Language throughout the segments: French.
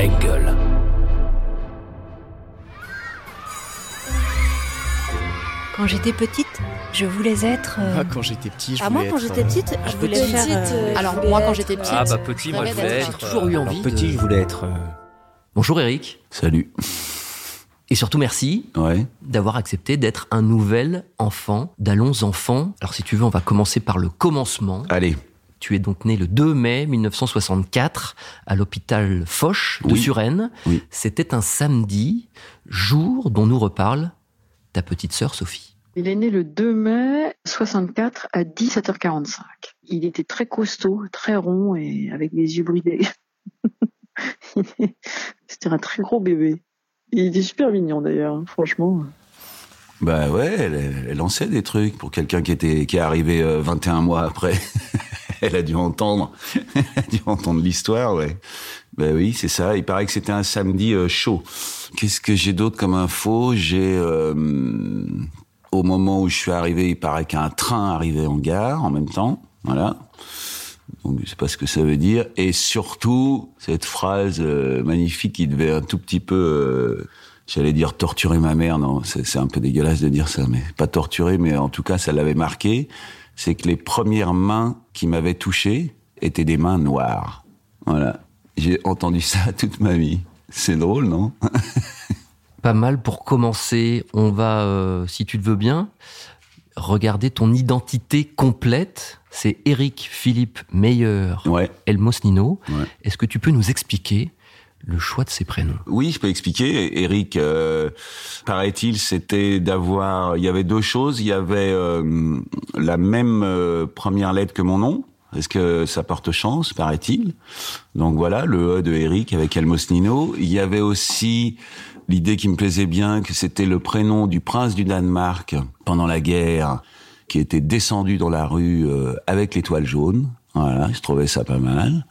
Engel. Quand j'étais petite, je voulais être. euh, Ah, quand j'étais petit, je Ah, voulais moi, quand être, j'étais euh, petite, je voulais petite, faire. euh, alors, je voulais moi, quand être, j'étais petite, Ah bah petit, moi je voulais être. J'ai toujours eu envie. alors, de- Petit, je voulais être. euh, Bonjour Eric. Salut. Et surtout merci Ouais. d'avoir accepté d'être un nouvel enfant d'Allons Enfants. Alors si tu veux, on va commencer par le commencement. Allez. Tu es donc né le 2 mai 1964 à l'hôpital Foch de Oui. Suresnes. Oui. C'était un samedi, jour dont nous reparle ta petite sœur Sophie. Il est né le 2 mai 64 à 17h45. Il était très costaud, très rond et avec des yeux bridés. C'était un très gros bébé. Il était super mignon d'ailleurs, hein, franchement. Bah ouais, elle, elle lançait des trucs pour quelqu'un qui était qui est arrivé euh, 21 mois après. elle a dû entendre, a dû entendre l'histoire, ouais. Bah oui, c'est ça. Il paraît que c'était un samedi euh, chaud. Qu'est-ce que j'ai d'autre comme info? J'ai euh, au moment où je suis arrivé, il paraît qu'un train arrivait en gare en même temps. Voilà. Donc je sais pas ce que ça veut dire. Et surtout cette phrase euh, magnifique qui devait un tout petit peu, euh, j'allais dire torturer ma mère. Non, c'est un peu dégueulasse de dire ça, mais pas torturer, mais en tout cas ça l'avait marqué. C'est que les premières mains qui m'avaient touché étaient des mains noires. Voilà. J'ai entendu ça toute ma vie. C'est drôle, non? Pas mal pour commencer. On va, euh, si tu le veux bien, regarder ton identité complète. C'est Eric Philippe Meyer Ouais. Elmos Nino. Ouais. Est-ce que tu peux nous expliquer le choix de ces prénoms Oui, je peux expliquer. Eric, euh, paraît-il, c'était d'avoir. Il y avait deux choses. Il y avait euh, la même euh, première lettre que mon nom. Est-ce que ça porte chance, paraît-il Donc voilà, le E de Eric avec Elmos Nino. Il y avait aussi l'idée qui me plaisait bien, que c'était le prénom du prince du Danemark pendant la guerre, qui était descendu dans la rue avec l'étoile jaune. Voilà, je trouvais ça pas mal.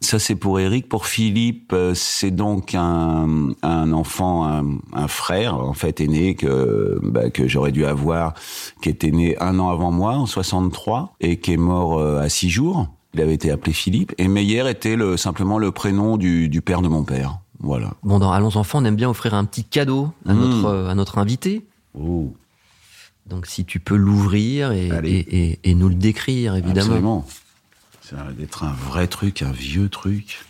Ça c'est pour Eric. Pour Philippe, euh, c'est donc un, un enfant, un, un frère en fait aîné que bah, que j'aurais dû avoir, qui était né un an avant moi en 63 et qui est mort euh, à six jours. Il avait été appelé Philippe et Meyer était le, simplement le prénom du, du père de mon père. Voilà. Bon, dans Allons Enfants, on aime bien offrir un petit cadeau à, Mmh. notre, euh, à notre invité. Oh, Donc si tu peux l'ouvrir et, et, et- et nous le décrire, évidemment. absolument. Ça va être un vrai truc, un vieux truc.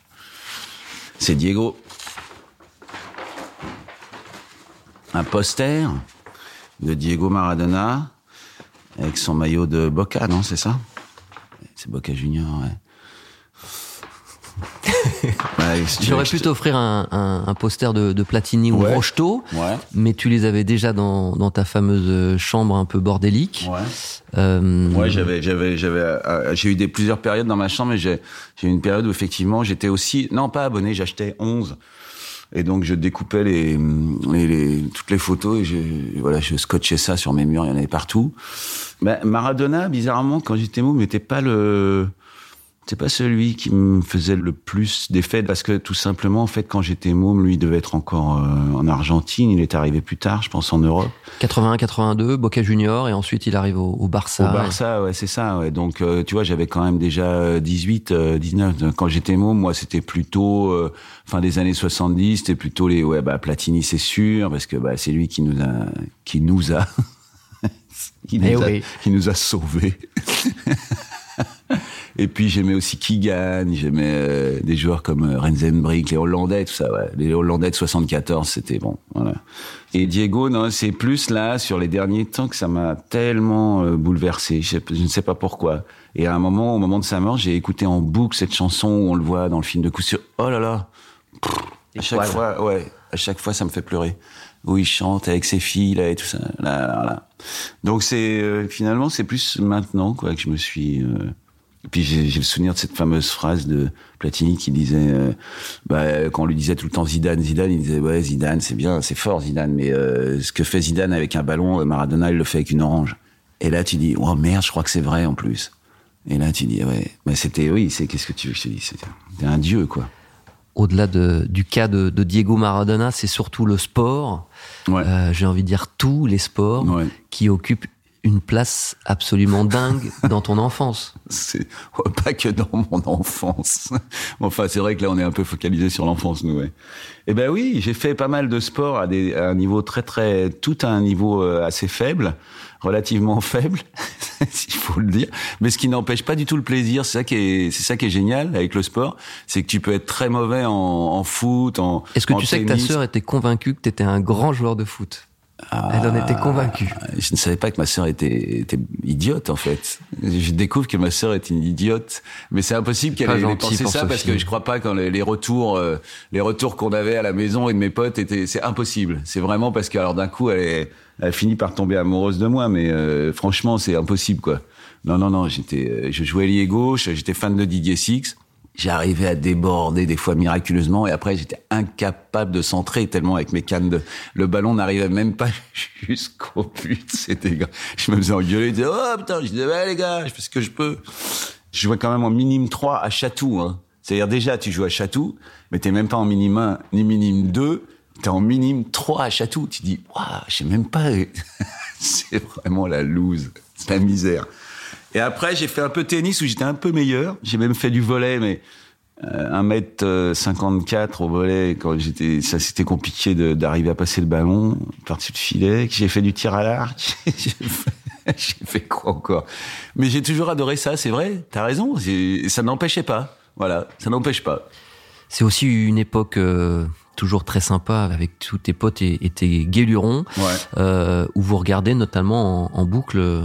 C'est Diego. Un poster de Diego Maradona avec son maillot de Boca, non, c'est ça? C'est Boca Junior, ouais. Ouais, si tu veux J'aurais pu t'offrir un, un- un poster de, de Platini ou Ouais. Rocheteau, Ouais. mais tu les avais déjà dans, dans ta fameuse chambre un peu bordélique. Ouais. Euh, Ouais, j'avais, j'avais, j'avais, euh, j'ai eu des plusieurs périodes dans ma chambre, mais j'ai, j'ai eu une période où effectivement j'étais aussi, non pas abonné, j'achetais 11. Et donc je découpais les, les, les- toutes les photos et je, voilà, je scotchais ça sur mes murs, il y en avait partout. Ben, Maradona, bizarrement, quand j'étais môme, n'était pas le, c'est pas celui qui me faisait le plus d'effet parce que tout simplement, en fait, quand j'étais môme, lui il devait être encore euh, en Argentine. Il est arrivé plus tard, je pense, en Europe. 81-82, Boca Junior, et ensuite il arrive au, au Barça. Au Barça, ouais, c'est ça. Ouais. Donc, euh, tu vois, j'avais quand même déjà euh, 18, euh, 19. Quand j'étais môme, moi, c'était plutôt euh, fin des années 70. C'était plutôt les, ouais, bah Platini, c'est sûr, parce que bah, c'est lui qui nous a, qui nous a, qui nous Eh a, oui. qui nous a sauvés. Et puis j'aimais aussi Keegan, j'aimais euh, des joueurs comme euh, Renzenbrink, les Hollandais, tout ça. Ouais. Les Hollandais de 74, c'était bon. Voilà. Et Diego, non, c'est plus là sur les derniers temps que ça m'a tellement euh, bouleversé. Je, je ne sais pas pourquoi. Et à un moment, au moment de sa mort, j'ai écouté en boucle cette chanson où on le voit dans le film de coup sûr. Oh là là. Pff, à chaque fois, ouais, à chaque fois, ça me fait pleurer. Où il chante avec ses filles là et tout ça. Là, là, là. Donc c'est euh, finalement c'est plus maintenant quoi que je me suis. euh, Et puis j'ai le souvenir de cette fameuse phrase de Platini qui disait, euh, bah, quand on lui disait tout le temps Zidane, Zidane, il disait ouais Zidane c'est bien, c'est fort Zidane, mais euh, ce que fait Zidane avec un ballon, euh, Maradona il le fait avec une orange. Et là tu dis oh merde, je crois que c'est vrai en plus. Et là tu dis ouais, mais c'était oui, c'est qu'est-ce que tu veux que je te dise, c'était un dieu quoi. Au-delà de- du cas de, de Diego Maradona, c'est surtout le sport. Ouais. Euh, J'ai envie de dire tous les sports Ouais. qui occupent une place absolument dingue dans ton enfance. C'est pas que dans mon enfance. Enfin, c'est vrai que là, on est un peu focalisé sur l'enfance, nous. Ouais. Eh ben oui, j'ai fait pas mal de sport à, des, à un niveau très très, tout à un niveau euh, assez faible, relativement faible, s'il faut le dire. Mais ce qui n'empêche pas du tout le plaisir. C'est ça qui est, c'est ça qui est génial avec le sport, c'est que tu peux être très mauvais en, en foot, en. Est-ce que en tu sais que ta sœur était convaincue que tu étais un grand joueur de foot? Elle en était convaincue. Ah, Je ne savais pas que ma sœur était, était idiote en fait. Je découvre que ma sœur est une idiote, mais c'est impossible qu'elle ait pensé ça parce que je crois pas quand les, les retours, euh, les retours qu'on avait à la maison et de mes potes étaient, c'est impossible. C'est vraiment parce que alors d'un coup elle, est, elle finit par tomber amoureuse de moi, mais euh, franchement c'est impossible quoi. Non non non, j'étais, euh, je jouais ailier gauche, j'étais fan de Didier Six. J'arrivais à déborder des fois miraculeusement et après j'étais incapable de centrer tellement avec mes cannes de le ballon n'arrivait même pas jusqu'au but c'était je me faisais engueuler je disais oh putain je disais ouais les gars je fais ce que je peux. Je jouais quand même en minime 3 à Chatou hein. c'est-à-dire déjà tu joues à Chatou mais t'es même pas en minime 1 ni minime 2 t'es en minime 3 à Chatou. Tu dis waouh je sais même pas c'est vraiment la loose c'est la misère et après, j'ai fait un peu de tennis où j'étais un peu meilleur. J'ai même fait du volet, mais euh, 1m54 au volet, quand j'étais, ça c'était compliqué d'arriver à passer le ballon, partie de filet. J'ai fait du tir à l'arc. j'ai fait, j'ai fait quoi encore? Mais j'ai toujours adoré ça, c'est vrai. T'as raison. Ça n'empêchait pas. Voilà, ça n'empêche pas. C'est aussi une époque euh, toujours très sympa avec tous tes potes et, et tes guélurons, Ouais. euh, où vous regardez notamment en, en boucle.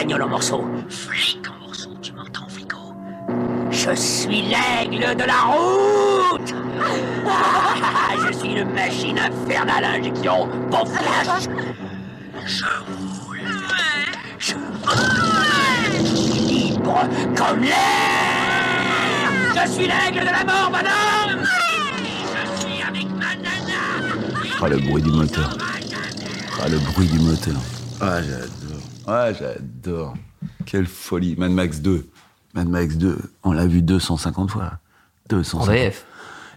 Bagnole en morceaux. Flic en morceaux, tu m'entends, flico? Je suis l'aigle de la route Je suis une machine infernale à injection pour flash Je roule Je roule Libre comme l'air Je suis l'aigle de la mort, madame Je suis avec ma nana Ah, le bruit du moteur. Ah, le bruit du moteur. Ah, j'adore. Ah, j'adore. Quelle folie. Mad Max 2. Mad Max 2, on l'a vu 250 fois. 250. en VF.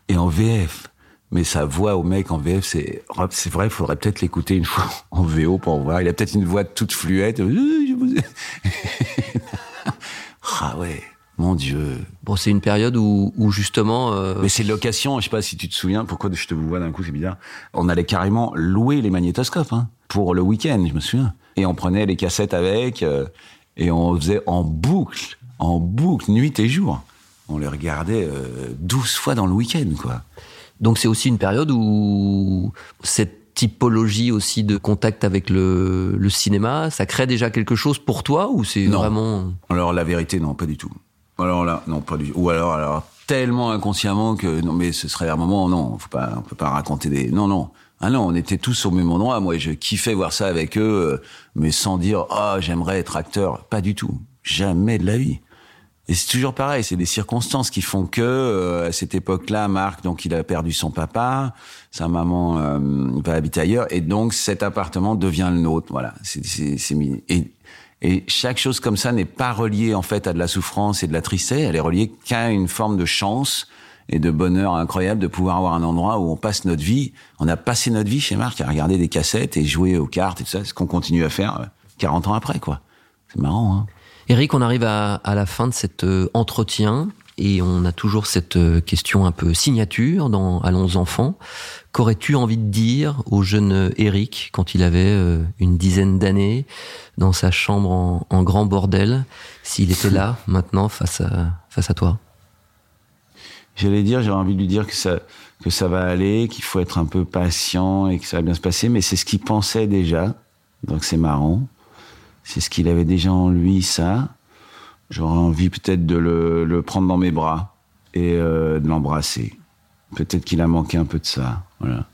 Et en VF. Mais sa voix au mec en VF, c'est, c'est vrai, il faudrait peut-être l'écouter une fois en VO pour voir. Il a peut-être une voix toute fluette. Euh, ah ouais, mon Dieu. Bon, c'est une période où, où justement. euh, Mais c'est location, je sais pas si tu te souviens, pourquoi je te vois d'un coup, c'est bizarre. On allait carrément louer les magnétoscopes hein, pour le week-end, je me souviens. Et on prenait les cassettes avec, euh, et on faisait en boucle, en boucle, nuit et jour. On les regardait euh, 12 fois dans le week-end, quoi. Donc c'est aussi une période où cette typologie aussi de contact avec le, le cinéma, ça crée déjà quelque chose pour toi ou c'est vraiment Alors la vérité, non, pas du tout. Alors là, non, pas du. Ou alors, alors tellement inconsciemment que non, mais ce serait un moment, non, faut pas, on peut pas raconter des, non, non. Ah non, on était tous au même endroit. Moi, je kiffais voir ça avec eux, euh, mais sans dire, ah, j'aimerais être acteur. Pas du tout. Jamais de la vie. Et c'est toujours pareil, c'est des circonstances qui font que euh, à cette époque-là, Marc, donc il a perdu son papa, sa maman euh, va habiter ailleurs, et donc cet appartement devient le nôtre. Voilà, c'est c'est. Et et chaque chose comme ça n'est pas reliée en fait à de la souffrance et de la tristesse, elle est reliée qu'à une forme de chance et de bonheur incroyable de pouvoir avoir un endroit où on passe notre vie. On a passé notre vie chez Marc à regarder des cassettes et jouer aux cartes et tout ça, ce qu'on continue à faire euh, 40 ans après, quoi. C'est marrant, hein. Eric, on arrive à, à la fin de cet euh, entretien et on a toujours cette euh, question un peu signature dans Allons enfants. Qu'aurais-tu envie de dire au jeune Eric quand il avait euh, une dizaine d'années dans sa chambre en, en grand bordel, s'il était là maintenant face à, face à toi? J'allais dire, j'aurais envie de lui dire que ça, que ça va aller, qu'il faut être un peu patient et que ça va bien se passer, mais c'est ce qu'il pensait déjà. Donc c'est marrant. C'est ce qu'il avait déjà en lui, ça. J'aurais envie peut-être de le, le prendre dans mes bras et euh, de l'embrasser. Peut-être qu'il a manqué un peu de ça. Voilà.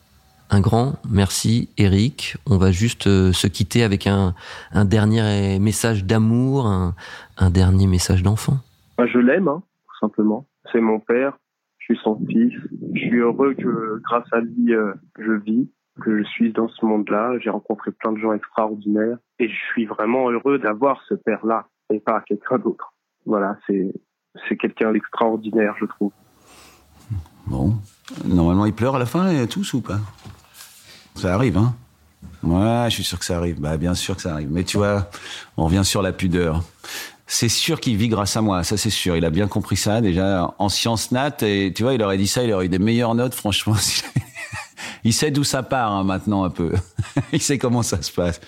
Un grand merci Eric. On va juste euh, se quitter avec un, un dernier message d'amour, un, un dernier message d'enfant. Bah, je l'aime, hein, tout simplement. C'est mon père, je suis son fils. Je suis heureux que grâce à lui, euh, je vis, que je suis dans ce monde-là. J'ai rencontré plein de gens extraordinaires et je suis vraiment heureux d'avoir ce père-là et pas quelqu'un d'autre. Voilà, c'est c'est quelqu'un d'extraordinaire, je trouve. Bon. Normalement, il pleure à la fin tous ou pas? Ça arrive, hein? Ouais, je suis sûr que ça arrive. Bah, bien sûr que ça arrive. Mais tu vois, on revient sur la pudeur. C'est sûr qu'il vit grâce à moi, ça c'est sûr. Il a bien compris ça déjà en sciences nat et tu vois, il aurait dit ça, il aurait eu des meilleures notes, franchement. il sait d'où ça part hein, maintenant un peu. il sait comment ça se passe.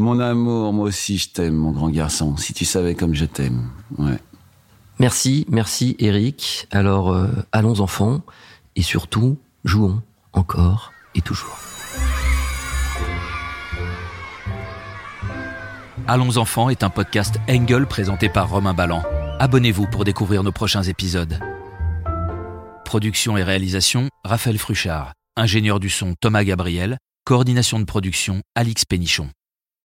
Mon amour, moi aussi je t'aime, mon grand garçon. Si tu savais comme je t'aime. Ouais. Merci, merci Eric. Alors euh, allons enfants et surtout jouons encore et toujours. Allons enfants est un podcast Engel présenté par Romain Ballan. Abonnez-vous pour découvrir nos prochains épisodes. Production et réalisation Raphaël Fruchard. Ingénieur du son Thomas Gabriel. Coordination de production Alix Pénichon.